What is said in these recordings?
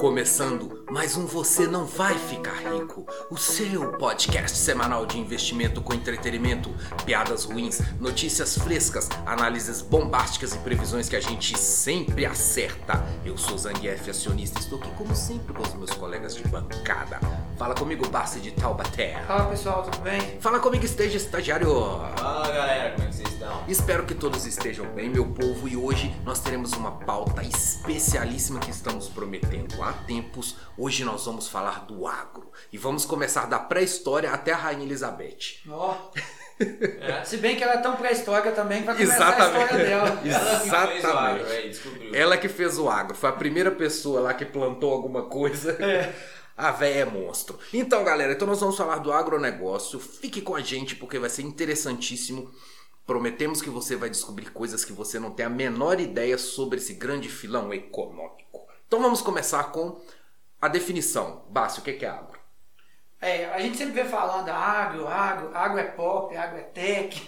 Começando mais um Você Não Vai Ficar Rico, o seu podcast semanal de investimento com entretenimento, piadas ruins, notícias frescas, análises bombásticas e previsões que a gente sempre acerta. Eu sou Zangief, acionista, estou aqui como sempre com os meus colegas de bancada. Fala comigo, Barça de Taubaté. Fala pessoal, tudo bem? Fala comigo, esteja estagiário. Fala galera, como é? Espero que todos estejam bem, meu povo, e hoje nós teremos uma pauta especialíssima que estamos prometendo há tempos. Hoje nós vamos falar do agro e vamos começar da pré-história até a Rainha Elizabeth. Ó. Se bem que ela é tão pré-histórica também, vai começar a história dela. Ela que fez o agro, Exatamente. descobriu. Ela que fez o agro, foi a primeira pessoa lá que plantou alguma coisa. É. A véia é monstro. Então, galera, então nós vamos falar do agronegócio. Fique com a gente porque vai ser interessantíssimo. Prometemos que você vai descobrir coisas que você não tem a menor ideia sobre esse grande filão econômico. Então vamos começar com a definição. Bácio, o que é agro? É, a gente sempre vê falando agro, agro, agro é pop, agro é tech.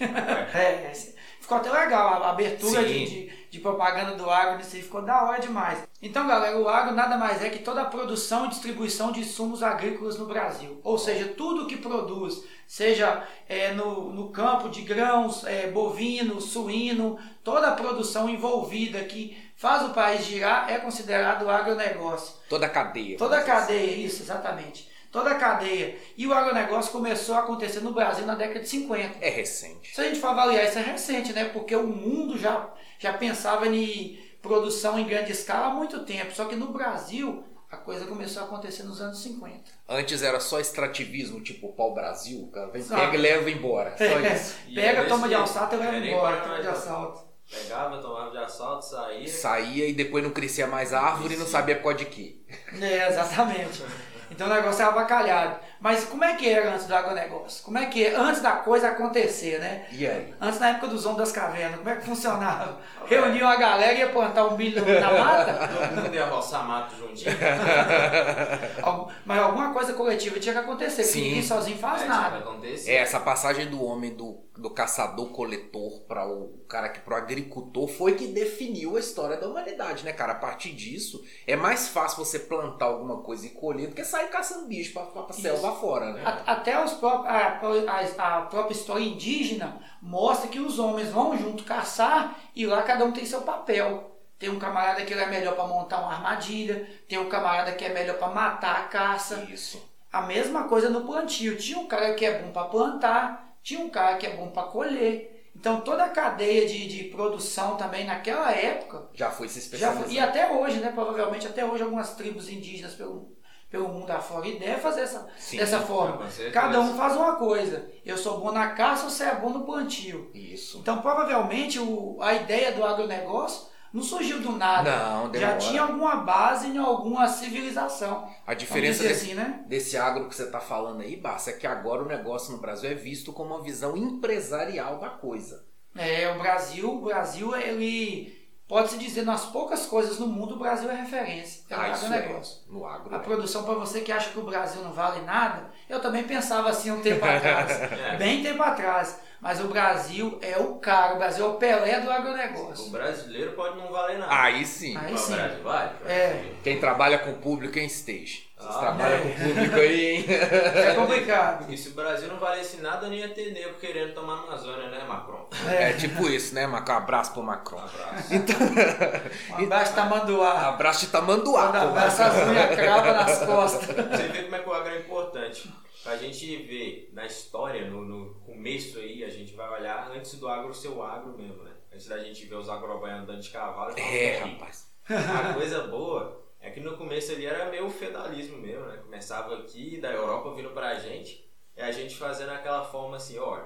É, ficou até legal a abertura de, de, de propaganda do agro nisso aí, ficou da hora demais. Então, galera, o agro nada mais é que toda a produção e distribuição de insumos agrícolas no Brasil. Ou seja, tudo que produz, seja é, no, no campo de grãos, é, bovino, suíno, toda a produção envolvida que faz o país girar é considerado agronegócio. Toda a cadeia. Toda a cadeia, isso, exatamente. Toda a cadeia. E o agronegócio começou a acontecer no Brasil na década de 50. assim. É recente. Se a gente for avaliar, isso é recente, né? Porque o mundo já, já pensava em produção em grande escala há muito tempo. Só que no Brasil, a coisa começou a acontecer nos anos 50. Antes era só extrativismo, tipo pau-brasil. O cara vem, Exato. pega e leva embora. Só isso. E Pega, é toma de assalto e leva. É embora. Toma de mais, assalto. Pegava, tomava de assalto, saía. Saía e depois não crescia mais árvore e não sabia por causa de quê. É, exatamente. Então o negócio é avacalhado. Mas como é que era antes do agronegócio? Como é que é? Antes da coisa acontecer, né? E aí? Antes na época dos homens das cavernas, como é que funcionava? Reuniam a galera e ia plantar um milho na mata? Todo mundo ia roçar mato juntinho. Mas alguma coisa coletiva tinha que acontecer, porque Sim. ninguém sozinho faz É, nada. É, essa passagem do homem do, do caçador-coletor para o cara que pro agricultor foi que definiu a história da humanidade, né, cara? A partir disso, é mais fácil você plantar alguma coisa e colher do que sair caçando bicho pra, pra, pra Isso. Fora, né? A- Até os pró- a, a- a própria história indígena mostra que os homens vão junto caçar e lá cada um tem seu papel. Tem um camarada que ele é melhor para montar uma armadilha, tem um camarada que é melhor para matar a caça. Isso. A mesma coisa no plantio. Tinha um cara que é bom para plantar, tinha um cara que é bom para colher. Então toda a cadeia de, de produção também naquela época Já foi se especializando. e até hoje, né? Provavelmente até hoje algumas tribos indígenas pelo, pelo mundo afora e devem fazer essa, Sim, dessa forma. Cada um faz uma coisa. Eu sou bom na caça, você é bom no plantio. Isso. Então provavelmente o, a ideia do agronegócio não surgiu do nada. Não, Já tinha alguma base em alguma civilização. A diferença desse, assim, né? desse agro que você tá falando aí, Barça, é que agora o negócio no Brasil é visto como uma visão empresarial da coisa. É, o Brasil, o Brasil, ele pode-se dizer, nas poucas coisas no mundo, o Brasil é referência. É Ah, isso agronegócio. é. No agro. A é. produção, para você que acha que o Brasil não vale nada, eu também pensava assim um tempo atrás. É. Bem tempo atrás. Mas o Brasil é o cara, o Brasil é o Pelé do O agronegócio. brasileiro pode não valer nada. Aí sim. Aí sim. o Brasil vale? É. Quem trabalha com o público em esteja. Vocês Ah, trabalham é. com o público aí, hein? É complicado. E se o Brasil não valesse nada, nem ia ter nego querendo tomar a Amazônia, né, Macron? É tipo isso, né, Macron? Abraço pro Macron. Abraço. Um abraço tamanduá. Abraço de tamanduá. Abraça as unhas crava nas costas. Você vê como é que o agro é importante. Pra gente ver na história, no, no começo aí, a gente vai olhar antes do agro ser o agro mesmo, né? Antes da gente ver os agrobaianos andando de cavalo. e falar, É, "Peraí, rapaz. A coisa boa é que no começo ali era meio feudalismo mesmo, né? Começava aqui, da Europa vindo pra gente, e a gente fazendo aquela forma assim, ó,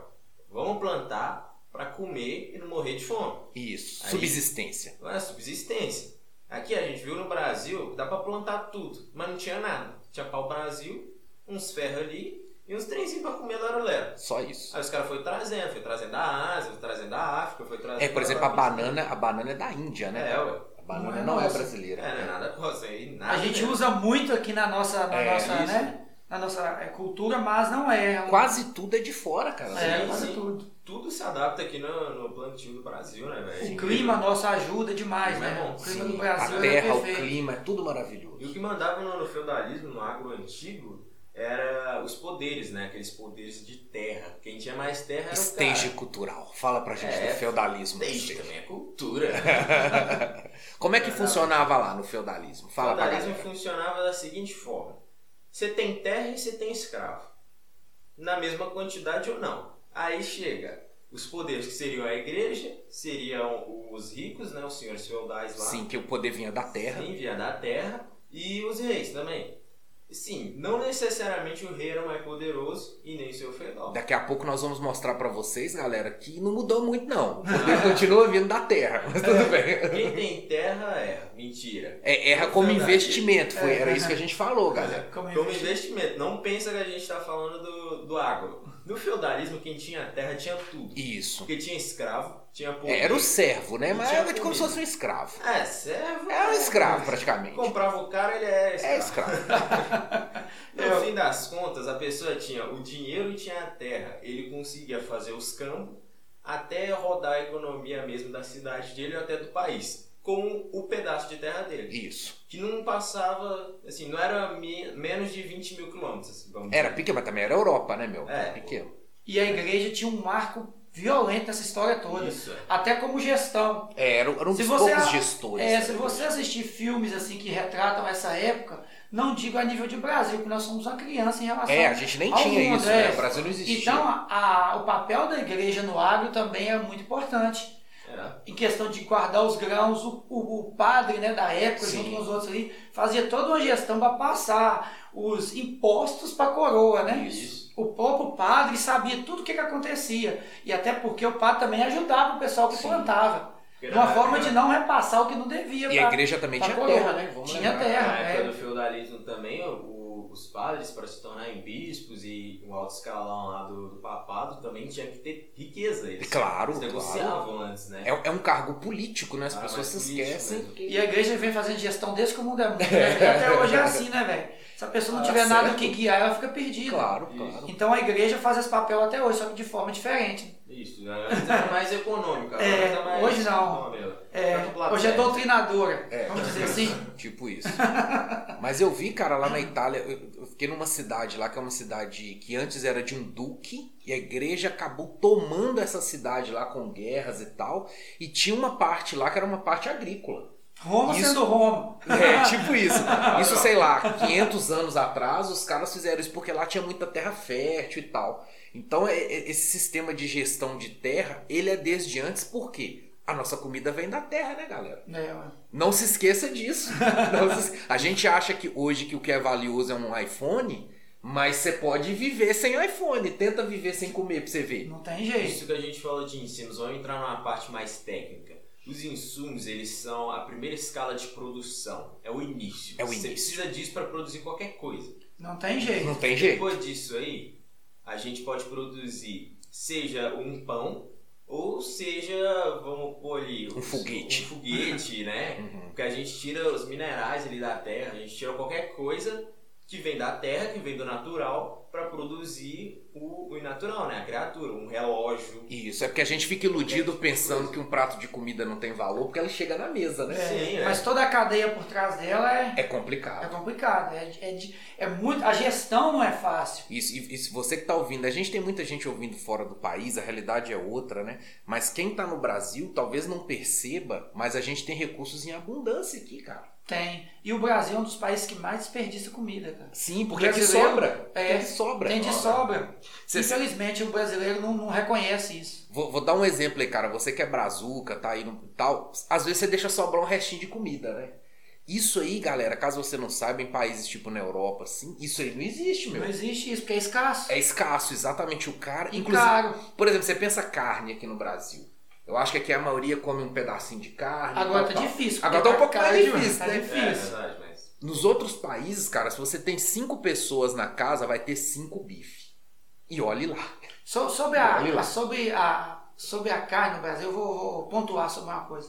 vamos plantar pra comer e não morrer de fome. Isso. Aí- Subsistência. Não é subsistência. Aqui a gente viu no Brasil dá pra plantar tudo, mas não tinha nada. Tinha pau-brasil, uns ferros ali e uns trenzinhos pra comer lero-lero. Só isso. Aí os caras foram trazendo, foi trazendo da Ásia, foi trazendo da África, foi trazendo... É, por exemplo, a banana, a banana é da Índia, né? É, ué. A banana Não é não é brasileira. É, não é nada você aí, nada A gente mesmo. usa muito aqui na nossa, na É, nossa, isso. né? Na nossa é, cultura, mas não é. um- Quase tudo é de fora, cara. É, Sim, quase sim. tudo. tudo se adapta aqui no, no plantio do Brasil, né, velho? O clima nosso ajuda demais, Clima é né? bom. O clima Sim, do Brasil a terra, é o clima, é tudo maravilhoso. E o que mandava no, no feudalismo, no agro antigo, era os poderes, né? Aqueles poderes de terra. Quem tinha mais terra era o cara. cultural. Fala pra gente É, do feudalismo. Stage também é cultura. Como é que funcionava lá no feudalismo? O Fala pra feudalismo funcionava da seguinte forma: você tem terra e você tem escravo. Na mesma quantidade ou não. Aí chega os poderes que seriam a igreja, seriam os ricos, né? Os senhores feudais lá. Sim, que o poder vinha da terra. Sim, via da terra. E os reis também. Sim, não necessariamente o rei era mais poderoso e nem seu feudal. Daqui a pouco nós vamos mostrar pra vocês, galera, que não mudou muito não. O poder continua vindo da terra, mas tudo bem. Quem tem terra erra. Mentira. É, erra como investimento, foi, era isso que a gente falou, galera. Como investimento. Não pensa que a gente está falando do, do agro. No feudalismo, quem tinha terra tinha tudo. Isso. Porque tinha escravo, tinha poder. Era o servo, né? Mas era de como se fosse um escravo. É, servo. É um né? escravo, praticamente. Comprava o cara, ele é escravo. É escravo. No fim das contas, a pessoa tinha o dinheiro e tinha a terra. Ele conseguia fazer os campos até rodar a economia mesmo da cidade dele ou até do país. Com o pedaço de terra dele. Isso. Que não passava, assim, não era me- menos de 20 mil quilômetros. assim, vamos Era pequeno, mas também era Europa, né, meu? É. Pequeno. E a igreja tinha um marco violento nessa história toda. Isso. é. Até como gestão. É, era, era um dos você- poucos gestores. É, né? se você assistir filmes assim que retratam essa época, não digo a nível de Brasil, porque nós somos uma criança em relação É, a gente nem tinha mundo, isso, é. né? O Brasil não existia. Então, a- a- o papel da igreja no agro também é muito importante. Era. Em questão de guardar os grãos, o, o- o padre né, da época, Sim. junto com os outros ali, fazia toda uma gestão para passar os impostos para a coroa, né? Isso. O próprio padre sabia tudo o que, que acontecia. E até porque o padre também ajudava o pessoal que Sim. plantava. Uma forma de não repassar o que não devia. E a pra- igreja também tinha coroa. terra, né? Vamos Tinha lembrar. terra. Na época é. do feudalismo também, o- os padres, para se tornarem bispos e o alto escalão lá do, do papado, também tinha que ter riqueza. Eles, Claro, eles negociavam antes, né? É, é um cargo político, né? As Ah, pessoas se político esquecem. mesmo. E a igreja vem fazendo gestão desde que o mundo é mundo. né? E até hoje é assim, né, velho? Se a pessoa não Ah, tiver nada certo. que guiar, ela fica perdida. Claro, Isso. claro. Então a igreja faz esse papel até hoje, só que de forma diferente. Isso, né? era mais econômica. É, tá mais hoje não. É, hoje é doutrinadora, É. vamos dizer assim. Tipo isso. Mas eu vi, cara, lá na Itália, eu eu fiquei numa cidade lá, que é uma cidade que antes era de um duque, e a igreja acabou tomando essa cidade lá com guerras e tal, e tinha uma parte lá que era uma parte agrícola. Roma Isso. sendo Roma. É, tipo isso. Isso, sei lá, 500 anos atrás, os caras fizeram isso porque lá tinha muita terra fértil e tal. Então, é- é- esse sistema de gestão de terra, ele é desde antes, por quê? A nossa comida vem da terra, né, galera? É. Não se esqueça disso. Se- A gente acha que hoje que o que é valioso é um iPhone, mas você pode viver sem iPhone. Tenta viver sem comer pra você ver. não tem jeito. Isso que a gente falou de ensinos, vamos entrar numa parte mais técnica. Os insumos, eles são a primeira escala de produção, é o início. É o Você início. precisa disso para produzir qualquer coisa. Não tem jeito. Não tem jeito. Depois disso aí, a gente pode produzir seja um pão ou seja, vamos pôr ali Um foguete. um foguete, né? Uhum. Porque a gente tira os minerais ali da terra, a gente tira qualquer coisa que vem da terra, que vem do natural, para produzir o, o inatural, né? A criatura, um relógio. Isso, é porque a gente fica iludido pensando que um prato de comida não tem valor porque ela chega na mesa, né? É, Sim, é. Mas toda a cadeia por trás dela é, É é complicado. complicado. É, é, é muito, a gestão não é fácil. Isso, e, e se você que tá ouvindo, a gente tem muita gente ouvindo fora do país, a realidade é outra, né? Mas quem tá no Brasil talvez não perceba, mas a gente tem recursos em abundância aqui, cara. Tem. E o Brasil é um dos países que mais desperdiça comida, cara. Sim, porque aqui Brasileiro, sobra. é, aqui sobra. Tem de sobra. Cê- Infelizmente o brasileiro não, não reconhece isso. Vou, vou dar um exemplo aí, cara. Você que é brazuca, tá aí no tal. Às vezes você deixa sobrar um restinho de comida, né? Isso aí, galera, caso você não saiba, em países tipo na Europa, assim, isso aí não existe, meu. Não existe isso, porque é escasso. É escasso, exatamente. O cara. E Inclusive, caro. por exemplo, você pensa carne aqui no Brasil. Eu acho que aqui a maioria come um pedacinho de carne. Agora tal, tá tal. difícil. Agora tá um pouco caro mais difícil, tá né? É difícil. verdade, mas. Nos outros países, cara, se você tem cinco pessoas na casa, vai ter cinco bife. E olhe lá. So- sobre, Olha lá. a, sobre, a, sobre a carne no Brasil, eu vou, vou pontuar sobre uma coisa.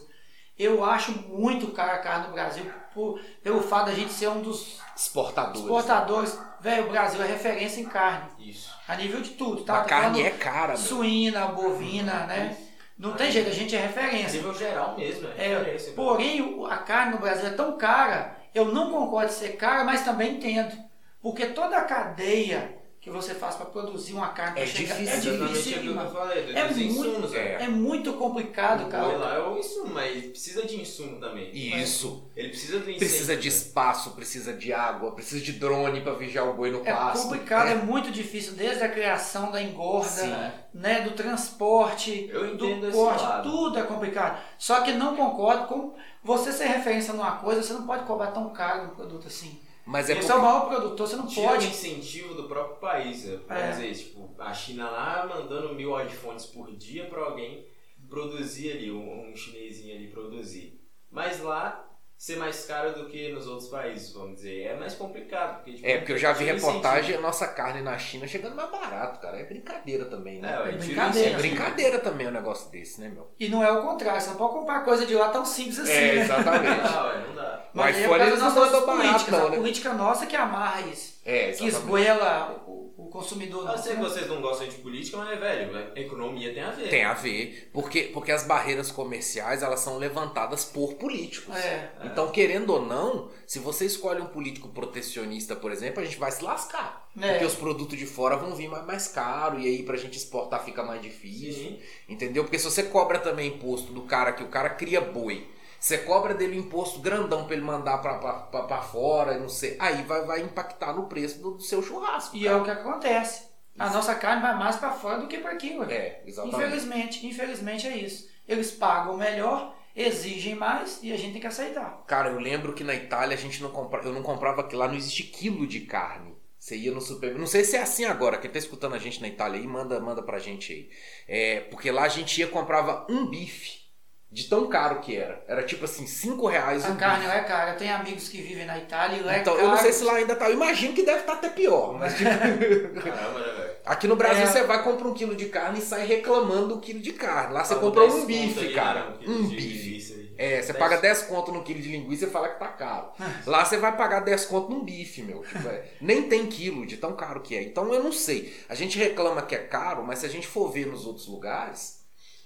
Eu acho muito cara a carne no Brasil por, pelo fato da gente ser um dos Exportadores. exportadores. Velho, o Brasil é referência em carne. Isso. A nível de tudo, tá? A carne é cara. Suína, bovina, né? Não tem jeito, a gente é referência. nível geral mesmo, é, É, referência. porém, o- a carne no Brasil é tão cara, eu não concordo de ser cara, mas também entendo. Porque toda a cadeia que você faz para produzir uma carne É chegar, difícil, é difícil. falei, dos É muito- insumos, é. É muito complicado, cara. lá é o insumo, mas ele precisa de insumo também. Isso. Ele precisa do incêndio. Precisa de né? espaço, precisa de água, precisa de drone pra vigiar o boi no É pasto. complicado, é. muito difícil, desde a criação da engorda, Sim. né, do transporte, Eu entendo do esse corte, tudo é complicado. Só que não concordo com você ser referência numa coisa, você não pode cobrar tão caro um produto assim. Mas é Você porque... é o maior produtor, você não Tira o pode. incentivo do próprio país. é, É. tipo, a China lá mandando mil iPhones por dia pra alguém produzir ali, um, um chinesinho ali produzir. Mas lá ser mais caro do que nos outros países, vamos dizer. É mais complicado. Porque, tipo, É, porque eu já vi o reportagem, a nossa carne na China chegando mais barato, cara. É brincadeira também, né? É, É o brincadeira. É brincadeira também um negócio desse, né, meu? E não é o contrário, você não pode comprar coisa de lá tão simples assim, É, né? exatamente. Não, ué, não dá. O Mas é causa eles não mandam barato, não, a né? política nossa que amarra isso. É, Que exatamente. esgoela o, o consumidor. Eu nosso, sei que né? vocês não gostam de política, mas, velho, a economia tem a ver. Tem a ver, porque, porque as barreiras comerciais elas são levantadas por políticos. É. Então, querendo ou não, se você escolhe um político protecionista, por exemplo, a gente vai se lascar. É. Porque os produtos de fora vão vir mais, mais caro e aí pra gente exportar fica mais difícil. Sim. Entendeu? Porque se você cobra também imposto do cara que o cara cria boi, você cobra dele um imposto grandão pra ele mandar pra fora, não sei, aí vai, vai impactar no preço do, do seu churrasco. E é cara. o que acontece. A nossa carne vai mais pra fora do que pra aqui, ué. É, exatamente. Infelizmente, infelizmente é isso. Eles pagam melhor, exigem mais e a gente tem que aceitar. Cara, eu lembro que na Itália a gente não comprava, eu não comprava que lá não existe quilo de carne. Você ia no supermercado. Não sei se é assim agora. Quem tá escutando a gente na Itália aí, manda, manda pra gente aí. É, porque lá a gente ia e comprava um bife. De tão caro que era. Era tipo assim, 5 reais A um carne bife. é cara. Eu tenho amigos que vivem na Itália e lá é Então, caro. eu não sei se lá ainda tá. Eu imagino que deve estar até pior. Mas tipo, Caramba, né, velho? aqui no Brasil É. você vai comprar um quilo de carne e sai reclamando do quilo de carne. Lá você Paga comprou 10 um bife, ali, cara. né, Um de bife. aí. É, você 10 paga 10 conto no quilo de linguiça e fala que tá caro. Lá você vai pagar 10 conto num bife, meu. Tipo, é, nem tem quilo de tão caro que é. Então eu não sei. A gente reclama que é caro, mas se a gente for ver nos outros lugares,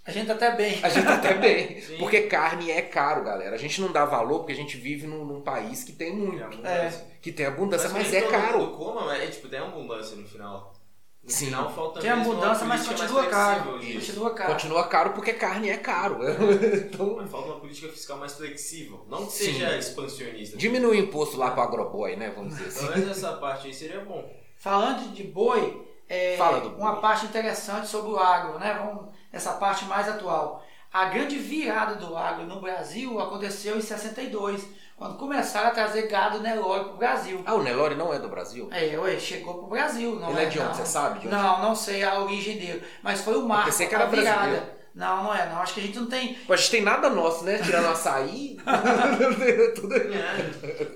A gente tá até bem. a gente tá até bem. Sim. Porque carne é caro, galera. A gente não dá valor porque a gente vive num, num país que tem muito. É. Que tem abundância, mas, nem é caro. Coma, mas é, tipo, tem abundância no final. No Sim. final falta Tem abundância, mas continua caro. Continua caro. Continua caro porque carne é caro. então, Mas falta uma política fiscal mais flexível. Não que Sim. seja expansionista. diminui o imposto lá pro agroboy, né? Vamos dizer assim. Pelo menos essa parte aí seria bom. Falando de boi, é, Fala do boi. uma parte interessante sobre o agro, né? Vamos essa parte mais atual. A grande virada do agro no Brasil aconteceu em 62, quando começaram a trazer gado Nelore para o Brasil. Ah, o Nelore não é do Brasil? É, ué, chegou pro Brasil, não Ele é de onde? não. Você sabe de onde? Não, não sei a origem dele, mas foi o marco, pensei que era a virada. brasileiro. Não, não é, não. Acho que a gente não tem. Pô, a gente tem nada nosso, né? Tirando açaí. tudo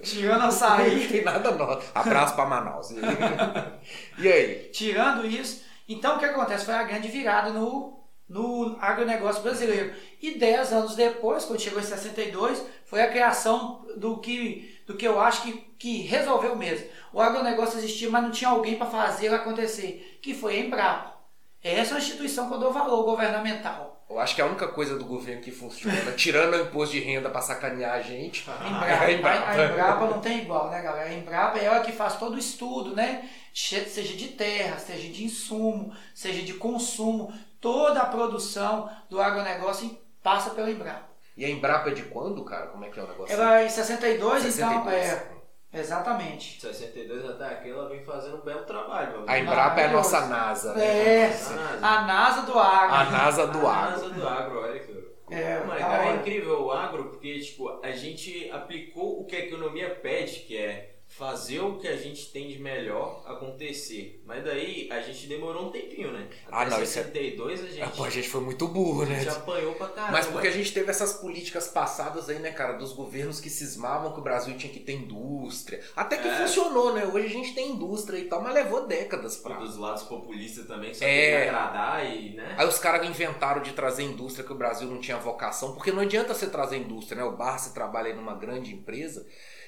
Tirando Não açaí, tem nada nosso. Abraço pra Manaus. E aí? tirando isso. Então o que acontece? Foi a grande virada no, no agronegócio brasileiro. E 10 anos depois, quando chegou em 62, foi a criação do que, do que eu acho que, que resolveu mesmo. O agronegócio existia, mas não tinha alguém para fazer acontecer, que foi a Embrapa. Essa é uma instituição que eu dou valor governamental. Eu acho que a única coisa do governo que funciona, tirando o imposto de renda pra sacanear a gente, A Embrapa, a Embrapa. a- a Embrapa não tem igual, né, galera? A Embrapa é ela que faz todo o estudo, né? Seja de terra, seja de insumo, seja de consumo, toda a produção do agronegócio passa pela Embrapa. E a Embrapa é de quando, cara? Como é que é o negócio? Ela em 62, 62. então, é, exatamente. 62 até aqui, ela vem fazendo um belo trabalho. A. Embrapa é a nossa NASA. né? É, NASA. a NASA do agro. A NASA do A agro. NASA do agro, olha que. É, Mano, da cara, é incrível o agro porque tipo, a gente aplicou o que a economia pede, que é fazer o que a gente tem de melhor acontecer. Mas daí a gente demorou um tempinho, né? Até Ah, não, isso é- 62 a gente, Ah, pô, a gente foi muito burro, a né? gente apanhou pra caramba. Mas porque a gente teve essas políticas passadas aí, né, cara, dos governos que cismavam que o Brasil tinha que ter indústria. Até que É. funcionou, né? Hoje a gente tem indústria e tal, mas levou décadas pra. dos lados populistas também, só É. agradar e, né? Aí os caras inventaram de trazer indústria que o Brasil não tinha vocação, porque não adianta você trazer indústria, né? O Barça trabalha aí numa grande empresa.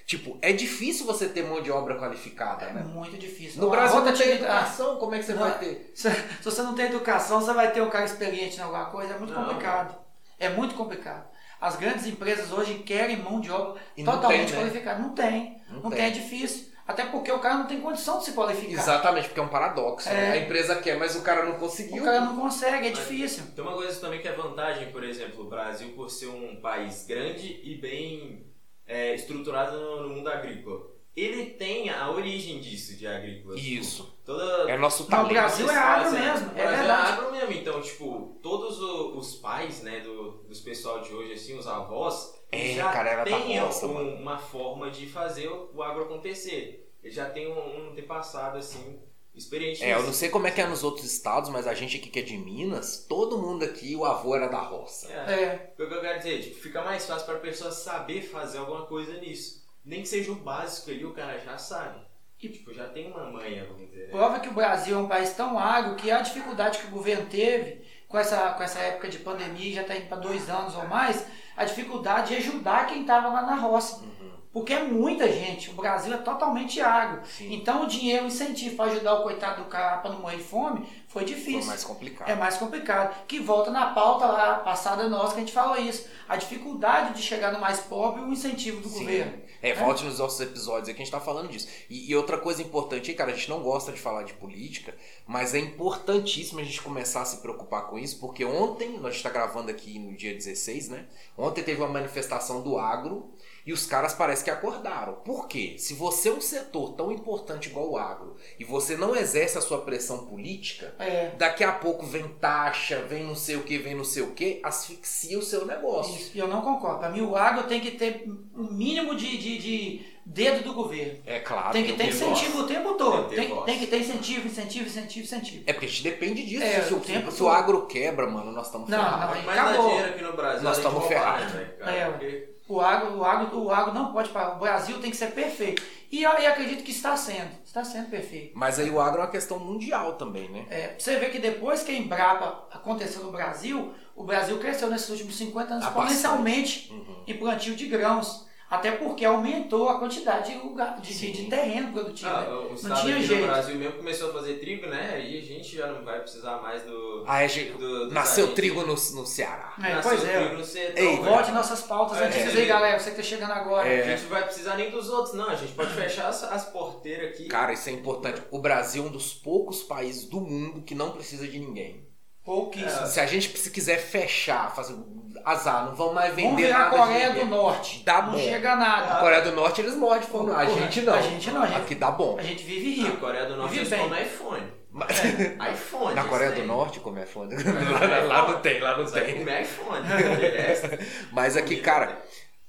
Tipo, é difícil você ter mão de obra qualificada, É né? muito difícil. No Brasil não tem educação, como é que você Não, vai ter? Se, se você não tem educação, você vai ter um cara experiente em alguma coisa. É muito Não. complicado. É muito complicado. As grandes empresas hoje querem mão de obra E não totalmente tem, né? qualificada. Não tem. Não Não, tem. tem. é difícil. Até porque o cara não tem condição de se qualificar. Exatamente, porque é um paradoxo. né? É. A empresa quer, mas o cara não conseguiu. O cara não consegue, é Mas- difícil. Tem uma coisa também que é vantagem, por exemplo, o Brasil por ser um país grande e bem é, estruturado no, no mundo agrícola. Ele tem a origem disso, de agrícola. Isso. Toda, É nosso Não, o talento. Brasil é agro mesmo, é Brasil verdade. agro mesmo. Então, tipo, todos o- os pais, né, do, dos pessoal de hoje, assim, os avós, É, já cara, roça, um- uma forma de fazer o, o agro acontecer. Eles já tem um, um antepassado, assim, experiente É, eu não sei como é que é nos outros estados, mas a gente aqui que é de Minas, todo mundo aqui, o avô era da roça. É. É. O que eu quero dizer, tipo, fica mais fácil para a pessoa saber fazer alguma coisa nisso. Nem que seja o básico ali, o cara já sabe. E, tipo, já tem uma manha, vamos dizer. né? Prova que o Brasil é um país tão agro que a dificuldade que o governo teve com essa, com essa época de pandemia, já está indo para dois anos ou mais, a dificuldade de ajudar quem estava lá na roça. Porque é muita gente, o Brasil é totalmente agro. Sim. Então o dinheiro, o incentivo para ajudar o coitado do cara para não morrer de fome, foi Foi difícil. mais complicado. É mais complicado. Que volta na pauta lá passada nossa que a gente falou isso. A dificuldade de chegar no mais pobre e o incentivo do Sim. governo. É, volte nos nossos episódios aí que a gente tá falando disso. E, e outra coisa importante aí, cara, a gente não gosta de falar de política, mas é importantíssimo a gente começar a se preocupar com isso, porque ontem, nós está gravando aqui no dia 16, né? Ontem teve uma manifestação do agro e os caras parece que acordaram. Por quê? Se você é um setor tão importante igual o agro e você não exerce a sua pressão política, É. daqui a pouco vem taxa, vem não sei o que, vem não sei o que, asfixia o seu negócio. Isso, eu não concordo. Para mim, o agro tem que ter um mínimo de, de, de dedo do governo. É claro. tem que ter incentivo o tempo todo. Tem que ter Tem, voz. tem que ter incentivo, incentivo, incentivo, incentivo. É porque a gente depende disso. É, se, o tempo se o agro quebra, mano, nós estamos Não, ferrados. não, Mas dá acabou. dinheiro aqui no Brasil, Nós de estamos ferrados. né? É, O agro, o, agro, o agro não pode parar. O Brasil tem que ser perfeito. E eu, eu acredito que está sendo. Está sendo perfeito. Mas aí o agro é uma questão mundial também, né? É, você vê que depois que a Embrapa aconteceu no Brasil, o Brasil cresceu nesses últimos 50 anos exponencialmente Uhum. em plantio de grãos. Até porque aumentou a quantidade de, lugar- de, de- terreno produtivo. Ah, né? o Não estado tinha aqui jeito. no Brasil mesmo começou a fazer trigo, né? Aí a gente já não vai precisar mais do. Ah, é, gente, do- dos nasceu trigo no, no Ceará. É, Nasceu pois é. trigo no Ei, velho. Volte nossas pautas É, antigas é. aí, galera. Você que tá chegando agora. É. A gente não vai precisar nem dos outros, não. A gente pode fechar as, as porteiras aqui. Cara, isso é importante. O Brasil é um dos poucos países do mundo que não precisa de ninguém. Pouquíssimo. Se a gente se quiser fechar, fazer azar, não vão mais vender Vamos virar a nada Coreia do. Norte. Dá não bom. chega a Na nada. Coreia do Norte eles mordem de fome. A Porra, gente não. a gente não, a gente- Aqui dá bom. A gente vive rico. Coreia do Norte Vive eles comem iPhone. Mas- iPhone. Na Coreia do. Norte, como é foda. lá, lá não tem, lá não Você tem. comer iPhone. É. Mas aqui, cara,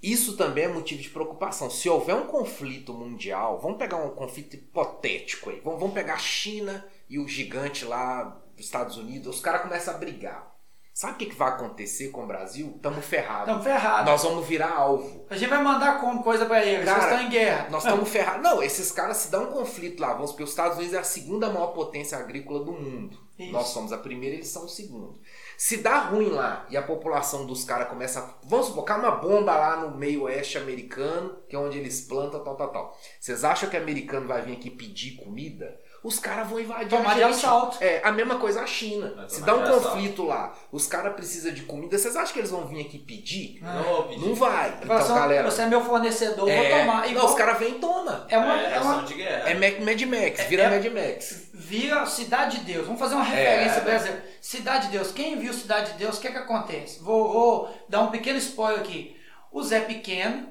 isso também é motivo de preocupação. Se houver um conflito mundial, vamos pegar um conflito hipotético aí. Vamos, vamos pegar a China e o gigante lá Estados Unidos. Os caras começam a brigar. Sabe o que, que vai acontecer com o Brasil? Estamos ferrados. Estamos ferrados. Nós vamos virar alvo. A gente vai mandar como coisa pra eles. Cara, Eles estão em guerra. Nós estamos ferrados. Não, esses caras se dá um conflito lá, vamos, porque os Estados Unidos é a segunda maior potência agrícola do mundo. Isso. Nós somos a primeira, eles são o segundo. Se dá ruim lá e a população dos caras começa. a- Vamos cai uma bomba lá no meio oeste americano, que é onde eles plantam, tal, tal, tal. Vocês acham que americano vai vir aqui pedir comida? Os caras vão invadir Tomar a de gente. assalto. É, a mesma coisa a China. Vai Se dá um de assalto. conflito lá, os caras precisam de comida, vocês acham que eles vão vir aqui pedir? Não vou pedir. Não vai. Então, assim, galera. Você é meu fornecedor, eu é, vou tomar. Não, Igual- os caras vêm e tomam. é uma, É, é uma- ação de guerra. É Mac- Mad Max, vira É- Mad Max. Vira Cidade de Deus. Vamos fazer uma referência É. brasileira. Cidade de Deus. Quem viu Cidade de Deus, o que é que acontece? Vou, vou dar um pequeno spoiler aqui. O Zé Pequeno,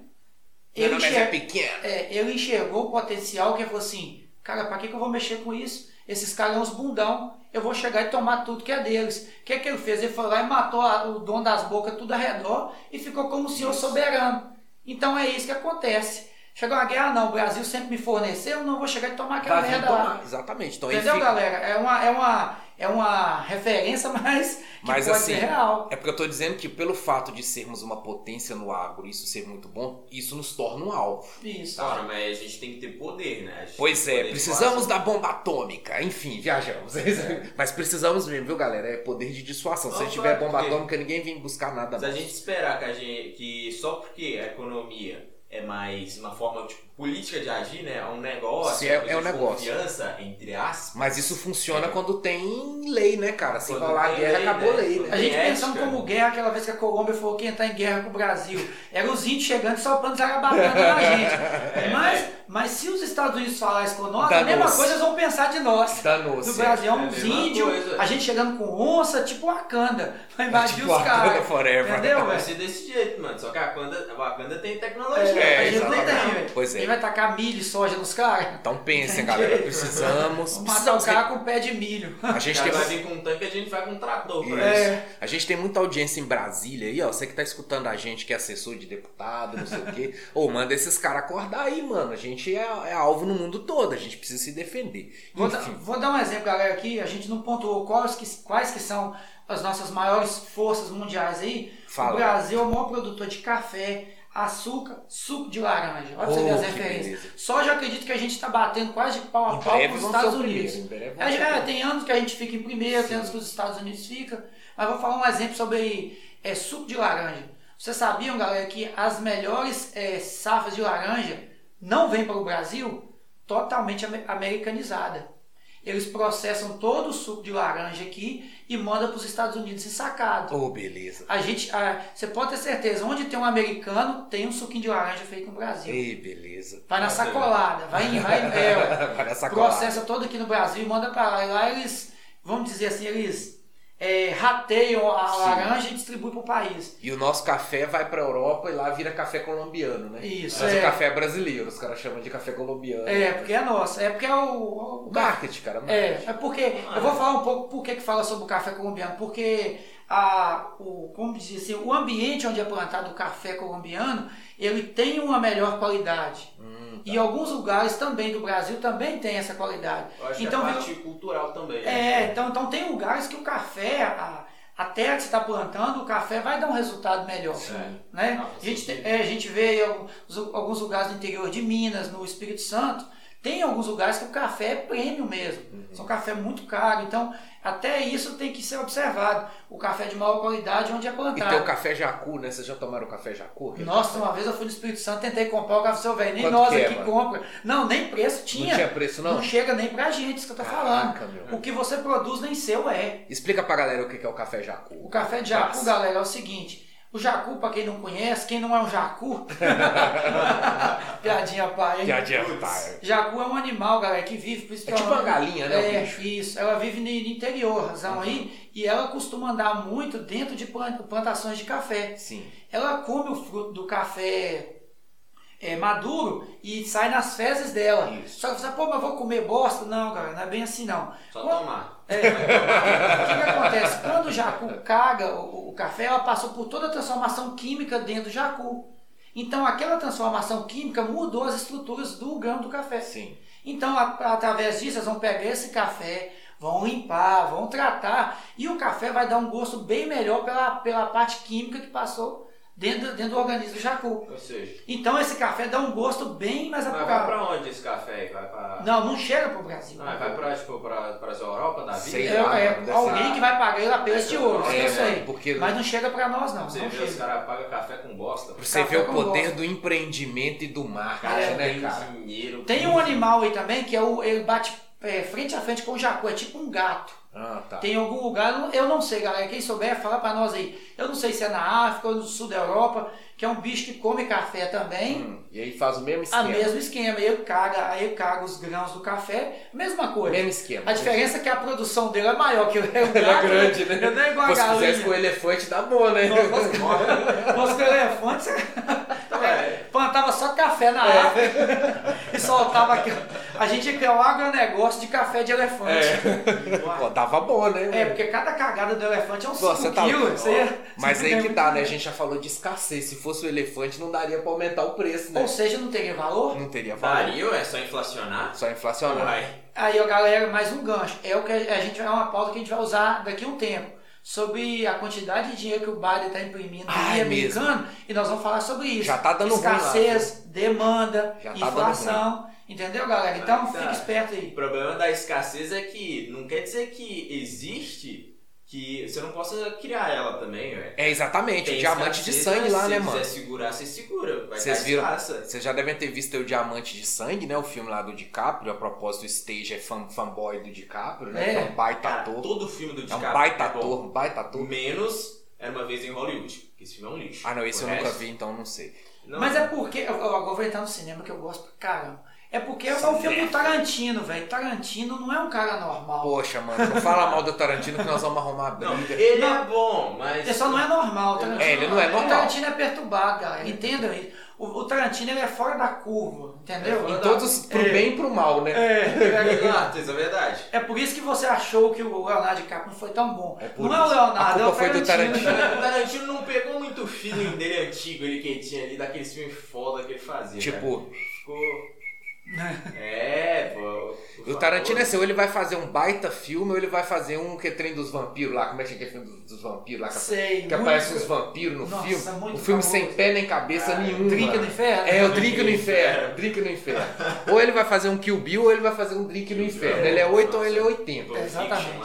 Meu ele, é Pequeno. é, ele enxergou o potencial que ele falou assim, cara, pra que, que eu vou mexer com isso? Esses caras são uns bundão, eu vou chegar e tomar tudo que é deles. O que é que ele fez? Ele foi lá e matou a- o dono das bocas tudo ao redor e ficou como o senhor soberano. Então é isso que acontece. Chegou uma guerra, não, o Brasil sempre me forneceu, não vou chegar e tomar aquela Vai merda lá. tomar. Exatamente. Então, Entendeu, fica- galera? É uma, é, uma, é uma referência, mas que Mas pode assim, ser real. É porque eu tô dizendo que pelo fato de sermos uma potência no agro e isso ser muito bom, isso nos torna um alvo. Isso. Ora, mas a gente tem que ter poder, né? A gente Pois é, precisamos da bomba atômica. Enfim, viajamos. Mas precisamos mesmo, viu, galera? É poder de dissuasão. Se Não, tiver claro bomba que- atômica, ninguém vem buscar nada Se a mais. gente esperar que, a gente, que só porque a economia é mais uma forma tipo, política de agir, né? É um negócio, Se é- uma coisa é um de negócio. confiança, entre aspas. Mas isso funciona É. quando tem lei, né, cara? Se Quando tem guerra, lei, acabou a né? lei, né? A gente pensando como guerra, aquela vez que a Colômbia falou que ia entrar em guerra com o Brasil. Era os índios chegando e soltando zarabatana na gente. Mas, mas se os Estados Unidos falassem com nós, a mesma coisa eles vão pensar de nós. No Brasil, é uns mesma índios, coisa. a gente chegando com onça, tipo Wakanda. Vai invadir Tipo os caras. forever. Entendeu, Vai ser desse jeito, mano. Só que a Wakanda, a Wakanda tem tecnologia. É, É, a gente não tem, velho. Pois é. Ele vai tacar milho e soja nos caras. Então pensem, galera. Precisamos. Vamos matar o cara com pé de milho. A gente tem vai vir com um tanque, a gente vai com um trator pra Isso. isso. É. A gente tem muita audiência em Brasília aí, ó. Você que tá escutando a gente, que é assessor de deputado, não sei o quê. Ô, manda esses caras acordar aí, mano. A gente é, é alvo no mundo todo, a gente precisa se defender. Vou, dar- Enfim. vou dar um exemplo, galera, aqui. A gente não pontuou quais que, quais que são as nossas maiores forças mundiais aí. Fala. O Brasil é o maior produtor de café, açúcar, suco de laranja. Olha pra você Oh, ver as que referências. Soja, eu acredito que a gente está batendo quase de pau a Em pau com os Estados Unidos. primeiro. É, é, tem anos que a gente fica em primeiro, tem anos que os Estados Unidos fica. Mas vou falar um exemplo sobre é, suco de laranja. Vocês sabiam, galera, que as melhores é, safras de laranja não vêm para o Brasil totalmente ame- americanizada. Eles processam todo o suco de laranja aqui e mandam para os Estados Unidos ensacado. Ô, beleza. A gente, a- você pode ter certeza, onde tem um americano, tem um suquinho de laranja feito no Brasil. Ei, beleza. Vai na sacolada, vai, em- vai é. Vai nessa colada. processa todo aqui no Brasil e manda para lá. E lá eles, vamos dizer assim, eles é, rateiam a Sim. laranja e distribuem para o país. E o nosso café vai pra Europa e lá vira café colombiano, né? Isso, Mas é. o café é brasileiro, os caras chamam de café colombiano. É, porque é nossa. É porque é o. o, O marketing, cara. É, marketing. é porque. Eu vou falar um pouco por que fala sobre o café colombiano. Porque a, o, como dizer assim, o ambiente onde é plantado o café colombiano, ele tem uma melhor qualidade. Hum, E alguns lugares também do Brasil também tem essa qualidade. Eu acho Então, que é viu- parte cultural também. É, né? então, então tem lugares que o café, a, a terra que você está plantando, o café vai dar um resultado melhor. Sim. Né? Ah, a, gente, é, a gente vê alguns, alguns lugares no interior de Minas, no Espírito Santo, tem alguns lugares que o café é prêmio mesmo. Uhum. São café muito caro. Então, até isso tem que ser observado. O café de maior qualidade onde é E plantado. tem o café jacu, né? Vocês já tomaram o café jacu? Nossa, uma vez eu fui no Espírito Santo, tentei comprar o café seu velho. Nem Quanto nós que é, aqui mano? compra. Não, nem preço tinha. Não tinha preço, não? Não chega nem pra gente, isso que eu tô falando. Caraca, meu. O que você produz nem seu é. Explica pra galera o que é o café jacu. O café de jacu, galera, é o seguinte. O jacu, pra quem não conhece, quem não é um jacu... Piadinha pai, hein? Piadinha, pai. Jacu é um animal, galera, que vive... Por isso que É tipo ela- uma galinha, né, É, isso. Ela vive no interior, razão Uhum. aí. E ela costuma andar muito dentro de plant- plantações de café. Sim. Ela come o fruto do café é, maduro e sai nas fezes dela. Isso. Só que você, pô, mas vou comer bosta? Não, cara, não é bem assim não. Só Quando- tomar. É, o que, que acontece? Quando o jacu caga o, o café, ela passou por toda a transformação química dentro do jacu. Então aquela transformação química mudou as estruturas do grão do café. Sim. Então, a- através disso, eles vão pegar esse café, vão limpar, vão tratar, e o café vai dar um gosto bem melhor pela, pela parte química que passou dentro, dentro do organismo do jacu. Ou seja, Então, esse café dá um gosto bem mais mas vai apurado. pra onde esse café aí? Vai pra. Não, não chega pro Brasil. Ah, vai pra, tipo, pra, Europa da vida? Sei É, lá, é alguém que vai pagar ele a preço de ouro, isso que eu É, sei. porque Mas não chega pra nós, não. Você não vê, os caras pagam café com bosta. Pra você Café ver o poder gosto. do empreendimento e do marketing, Cara, né, tem cara? dinheiro. Tem um animal aí também que é o, ele bate é, frente a frente com o jacu, é tipo um gato. Ah, tá. Tem algum lugar, eu não- eu sei, galera. Quem souber, fala pra nós aí. Eu não sei se é na África ou no sul da Europa, que é um bicho que come café também. Hum, e aí faz o mesmo esquema. mesmo esquema. Ele caga, aí ele caga os grãos do café, mesma coisa. Mesmo esquema. A diferença é que a produção dele é maior, que o gato, Ele é grande, né? Ele não é igual se fizesse com o elefante, dá bom, né? Nossa, com o elefante, é. plantava só café na É. África e soltava aqui. A gente ia criar o agronegócio de café de elefante. É. Pô, dava bom, né? É, porque cada cagada do elefante é Pô, 5 você tá- quilos. Você Mas aí que muito tá, né? A gente já falou de escassez. Se fosse o elefante, não daria pra aumentar o preço, né? Ou seja, não teria valor? Não teria valor. Daria, é só inflacionar? Só inflacionar. Vai. Aí, ó, galera, mais um gancho. É o que a gente é uma pauta que a gente vai usar daqui a um tempo. Sobre a quantidade de dinheiro que o Biden está imprimindo no Ah, é mesmo. americano. E nós vamos falar sobre isso. Já tá dando ruim lá, Escassez, demanda, Já tá dando inflação. Entendeu, galera? Então Mas tá. fica esperto aí. O problema da escassez é que não quer dizer que existe que você não possa criar ela também, velho. É exatamente, o Tem diamante de sangue lá, se né, você mano? quiser segurar, você segura. Vai Vocês viram? Vocês já devem ter visto o Diamante de Sangue, né? O filme lá do DiCaprio. A propósito, o Stage é fan, fanboy do DiCaprio, né? É. É um baita Cara, ator. todo filme do É um DiCaprio baita é ator, um baita ator. Menos Era Uma Vez em Hollywood. que Esse filme é um lixo. Ah, não, esse O eu nunca resto- vi, então não sei. Não, Mas é porque. Eu, eu agora vou entrar no cinema que eu gosto pra caramba. É porque é um filme do Tarantino, velho. Tarantino não é um cara normal. Poxa, mano, não fala mal do Tarantino que nós vamos arrumar Não, briga. ele Não. é bom, mas. Ele só não é normal. O Tarantino, É, ele não é normal. O Tarantino é perturbado, galera. Entendam isso. O, o Tarantino ele é fora da curva, entendeu? É Em da- todos, pro É. bem e pro mal, né? É, Exato, isso é verdade. é por isso que você achou que o Leonardo DiCaprio não foi tão bom. É por não é o. Leonardo, A culpa é o foi do Tarantino. O Tarantino não pegou muito o feeling dele antigo ele que ele tinha ali, daqueles filmes foda que ele fazia. Tipo, cara. Ficou. É, pô. o Tarantino é seu, ele vai fazer um baita filme ou ele vai fazer um que é trem dos vampiros lá, como é que é aquele filme dos, vampiros lá? Que, Sei, que aparece uns vampiros no Nossa, filme. muito Um filme sem famoso. pé nem cabeça Ah, nenhum. Trinca mano. no inferno. É, o Drink no Inferno. Drink no Inferno. ou ele vai fazer um Kill Bill ou ele vai fazer um Drink no Inferno. Ele é 8 ou ele é 80. Pulp Fiction Exatamente.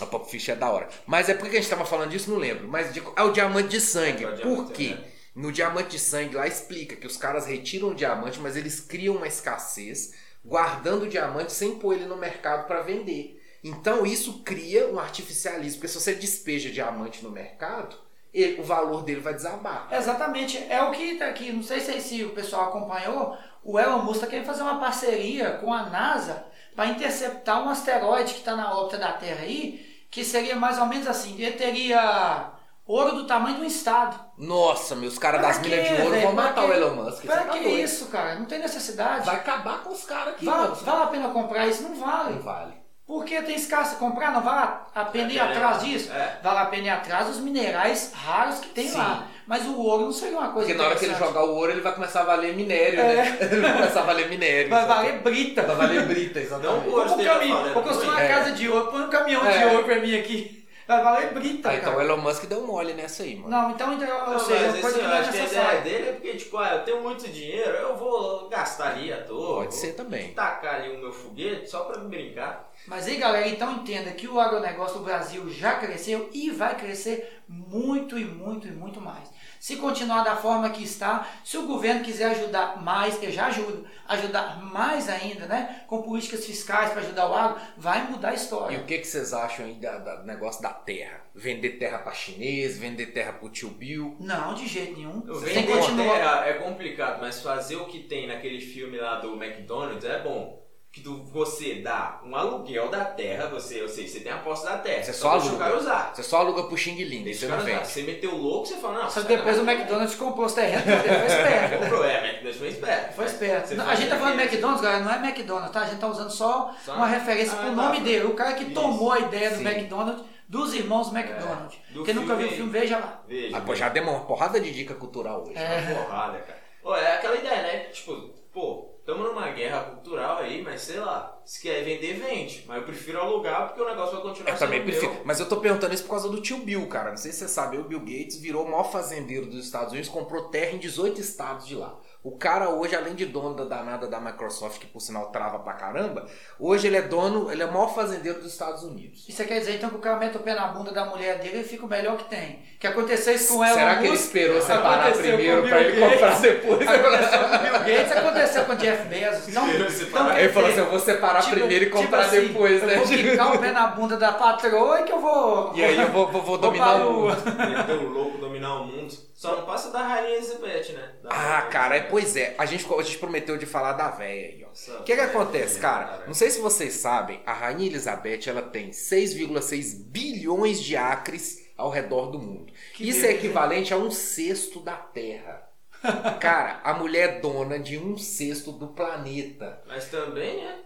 A Pop Fish é da hora. Mas é porque a gente tava falando disso, não lembro. Mas de- é o diamante de sangue. É, Por quê? é. No diamante de sangue lá explica que os caras retiram o diamante, mas eles criam uma escassez, guardando o diamante sem pôr ele no mercado para vender. Então isso cria um artificialismo, porque se você despeja diamante no mercado, ele- o valor dele vai desabar. Exatamente, é o que tá aqui, não sei se, se o pessoal acompanhou, o Elon Musk está querendo fazer uma parceria com a NASA para interceptar um asteroide que está na órbita da Terra aí, que seria mais ou menos assim, ele teria ouro do tamanho de um estado. Nossa, meus caras das minas de ouro velho? vão matar quê? o Elon Musk. Pra tá que doido. isso, cara? Não tem necessidade. Vai acabar com os caras aqui, Vale, mano. vale a pena comprar isso? Não vale. Não vale. Porque tem escassa comprar, não vale a pena ir É, atrás é, disso. é. Vale a pena ir atrás dos minerais raros que tem Sim. lá. Mas o ouro não seria uma coisa Porque na hora que ele jogar o ouro, ele vai começar a valer minério, né? Ele vai começar a valer minério. É. Vai exatamente. valer brita. Vai valer brita, Não exatamente. o Vou, ouro caminho, valendo vou construir uma muito. casa de ouro, põe um caminhão de É. ouro pra mim aqui. Vai valer brita, Ah, então o. Elon Musk deu mole nessa aí, mano. Não, então, então ou Não, seja, mas coisa esse, que não é acho que a ideia dele é porque, tipo, ah, eu tenho muito dinheiro, eu vou gastar ali à toa. Pode ser também. Tacar ali o meu foguete só pra me brincar. Mas aí, galera, então entenda que o agronegócio do Brasil já cresceu e vai crescer muito e muito e muito mais. Se continuar da forma que está, se o governo quiser ajudar mais, eu já ajudo, ajudar mais ainda, né, com políticas fiscais para ajudar o agro, vai mudar a E história. o que, que vocês acham aí da- da- do negócio da terra? Vender terra pra chinês, vender terra pro tio Bill? Não, de jeito nenhum. Que continuar. terra é complicado, mas fazer o que tem naquele filme lá do McDonald's é bom. Que tu, você dá um aluguel da terra, você, eu sei, você tem a posse da terra. Você só deixa o aluga. cara usar. Você só aluga pro Xing Ling, você o não vende. Você meteu louco, você fala, não. Só depois o McDonald's comprou os terrenos, foi esperto. Comprou, é, McDonald's foi esperto. Foi esperto. Não, a gente tá falando McDonald's, galera, não é McDonald's, tá? A gente tá usando só, Só? uma referência Ah, pro tá. nome dele. O cara que Isso. tomou a ideia do Sim. McDonald's, dos irmãos McDonald's. Do Quem nunca viu o filme- filme, veja lá. Veja. Ah, pô, já deu uma porrada de dica cultural hoje. É. Uma porrada, cara. Pô, é aquela ideia, né? Tipo, pô, tamo numa guerra cultural aí, mas sei lá, se quer vender, vende. Mas eu prefiro alugar porque o negócio vai continuar Eu também sendo prefiro. meu. Mas eu tô perguntando isso por causa do tio Bill, cara. Não sei se você sabe, o Bill Gates virou o maior fazendeiro dos Estados Unidos, comprou terra em 18 estados de lá. O cara hoje, além de dono da danada da Microsoft, que por sinal trava pra caramba, hoje ele é dono, ele é o maior fazendeiro dos Estados Unidos. Isso quer dizer então que o cara mete o pé na bunda da mulher dele e fica o melhor que tem. Que aconteceu isso com ela. Será que ele esperou separar primeiro pra ele Gates. comprar depois? Aconteceu com o Bill Gates, aconteceu com o Jeff Bezos. Quer Ele falou assim: eu vou separar tipo- primeiro e tipo comprar assim, depois, né? Eu vou quicar o pé na bunda da patroa e que eu vou. E aí eu vou, vou, vou dominar o mundo. Meteu o louco dominar o mundo. Só não passa da Rainha Elizabeth, né? Da Ah, Rainha cara, é. Pois é. A gente, a gente prometeu de falar da véia aí, ó. O que que acontece, cara? cara. Não sei se vocês sabem, a Rainha Elizabeth ela tem 6,6 bilhões de acres ao redor do mundo. Que Isso é equivalente a um sexto da Terra. Cara, a mulher é dona de um sexto do planeta. Mas também, né?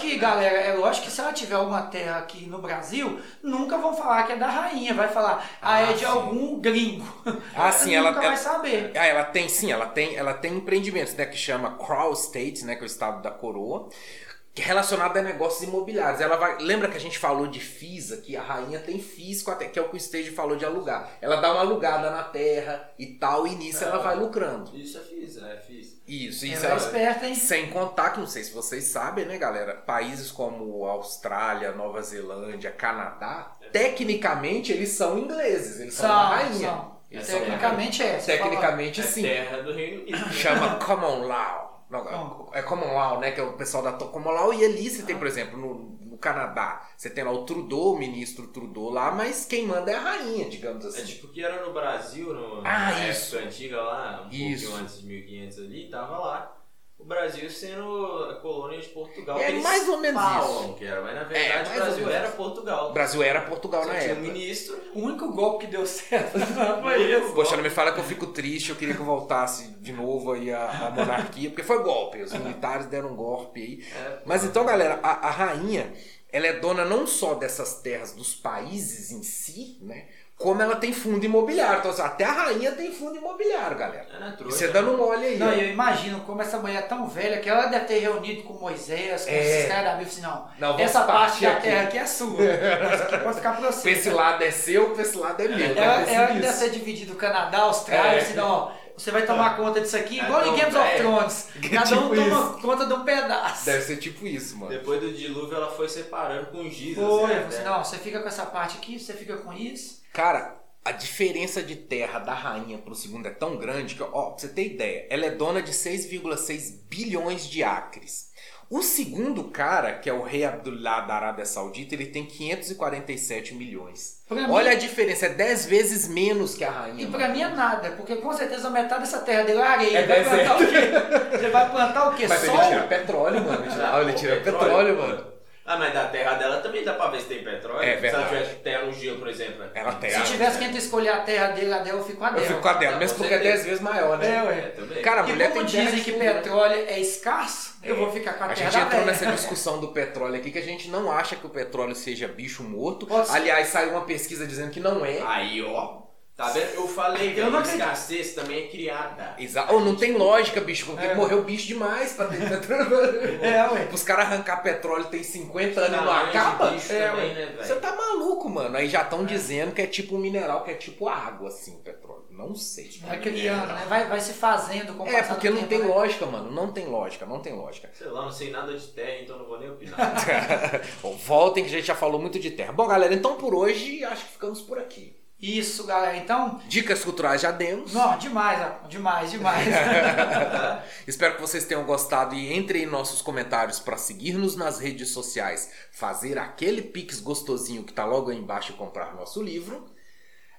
Que, galera, é lógico que se ela tiver alguma terra aqui no Brasil, nunca vão falar que é da rainha, vai falar, ah, Ah, é de sim. algum gringo. Ah, sim, ela- nunca ela- vai saber. Ah, ela tem, sim, ela tem, ela tem empreendimentos, né, que chama Crown State, né, que é o estado da coroa, que é relacionado a negócios imobiliários. Ela vai, lembra que a gente falou de FIS aqui, a rainha tem FIS, que é o que o Stage falou de alugar. Ela dá uma alugada na terra e tal, e nisso ela É. vai lucrando. Isso é fiz, é fiz. Isso, isso Ela é esperta, hein? sem contar que, não sei se vocês sabem, né, galera? Países como Austrália, Nova Zelândia, Canadá, tecnicamente eles são ingleses, eles são, da São, rainha. são. Eles são da Tecnicamente é. você Tecnicamente É sim. terra do Reino Unido. Chama Common Law. Não, é Common Law, né? Que é o pessoal da Common Law. E ali você tem, por exemplo, no, Canadá, você tem lá o Trudeau, o ministro Trudeau lá, mas quem manda é a rainha, digamos É assim. tipo que era no Brasil, no, Ah, na isso. época antiga lá, um Isso. pouquinho antes de 1500 ali, tava lá. O Brasil sendo a colônia de Portugal. É mais ou menos falam que era, mas na verdade mais o Brasil era isso. Portugal. O Brasil era Portugal Só na tinha um época. ministro. O único golpe que deu certo foi esse. Poxa, não me fala que eu fico triste, eu queria que voltasse de novo aí a, a monarquia, porque foi golpe, os militares deram um golpe aí. É, Mas então, galera, a, a rainha, ela é dona não só dessas terras dos países em si, né? Como ela tem fundo imobiliário. Então, assim, até a rainha tem fundo imobiliário, galera. é E trouxa. você dando mole aí. Não, ó. eu imagino como essa mulher é tão velha que ela deve ter reunido com Moisés, com É. esses caras da Bíblia, assim, não, Não, essa parte da aqui. terra aqui é sua, isso aqui pode ficar pra você. Pra esse lado é seu, pra esse lado é meu. Ela, Deve ser ela isso. deve ser dividida do Canadá, Austrália, É. assim, não, você vai tomar conta disso aqui, igual É, em Games of é. Thrones, cada um Tipo toma conta de um pedaço. Deve ser tipo isso, mano. Depois do dilúvio ela foi separando com giz. Foi, assim, você, né? não, você fica com essa parte aqui, você fica com isso. Cara, a diferença de terra da rainha pro segundo é tão grande que, ó, pra você ter ideia, ela é dona de 6,6 bilhões de acres. O segundo cara, que é o rei Abdullah da Arábia Saudita, ele tem 547 milhões. Pra mim- Olha a diferença, é 10 vezes menos que a rainha. E mano. pra mim é nada, porque com certeza metade dessa terra dele é areia. É Ele vai plantar o quê? Ele vai plantar o quê? Mas Sol? ele tira petróleo, mano. Ele tira, Ah, ele tira petróleo, pô. mano. Ah, mas da terra dela também dá pra ver se tem petróleo. É Se verdade. ela tivesse terra no gelo, por exemplo. né? Ela tem. Se Ah, tivesse é. que entre escolher a terra dele, a dela, eu fico com a Eu dela. fico com a dela, mesmo Com porque é certeza. 10 vezes maior, né? É, ué. É, também. Cara, a E mulher como tem terra dizem que petróleo é escasso, eu vou ficar com a, A terra gente da entrou nessa discussão do petróleo aqui que a gente não acha que o petróleo seja bicho morto. Aliás, saiu uma pesquisa dizendo que não é. Aí, ó. Tá vendo? Eu falei, Eu velho, não acredito. escassez também é criada. Exato. Oh, não tem lógica, bicho, porque É. morreu bicho demais pra ter petróleo. É, ué. Os caras arrancar petróleo tem 50 anos e não acaba. É, também, ué. né? Você tá maluco, mano. Aí já estão dizendo que é tipo um mineral, que é tipo água, assim, o petróleo. Não sei. Vai criando, né? Vai, vai se fazendo com o É, porque não tempo, tem né? lógica, mano. Não tem lógica, não tem lógica. Sei lá, não sei nada de terra, então não vou nem opinar. Bom, voltem que a gente já falou muito de terra. Bom, galera, então por hoje acho que ficamos por aqui. Isso, galera. Então, Dicas culturais já demos. não, demais, demais, demais. Espero que vocês tenham gostado e entrem em nossos comentários para seguir-nos nas redes sociais, fazer aquele pix gostosinho que tá logo aí embaixo e comprar nosso livro.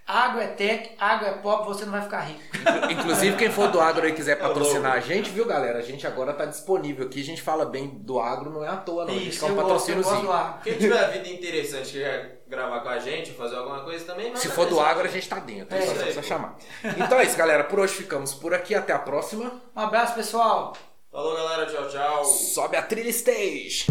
água é tech, água é pop, você não vai ficar rico. Inclusive, quem for do agro e quiser patrocinar a gente, viu, galera? A gente agora tá disponível aqui. A gente fala bem do agro, não é à toa, não. a gente Isso, quer um patrocíniozinho. Quem tiver vida interessante que gravar com a gente, fazer alguma coisa também, Se for do agro, a gente tá dentro. É só isso aí, precisa pô. chamar. Então é isso, galera. Por hoje ficamos por aqui. Até a próxima. Um abraço, pessoal. Falou, galera. Tchau, tchau. Sobe a trilha stage.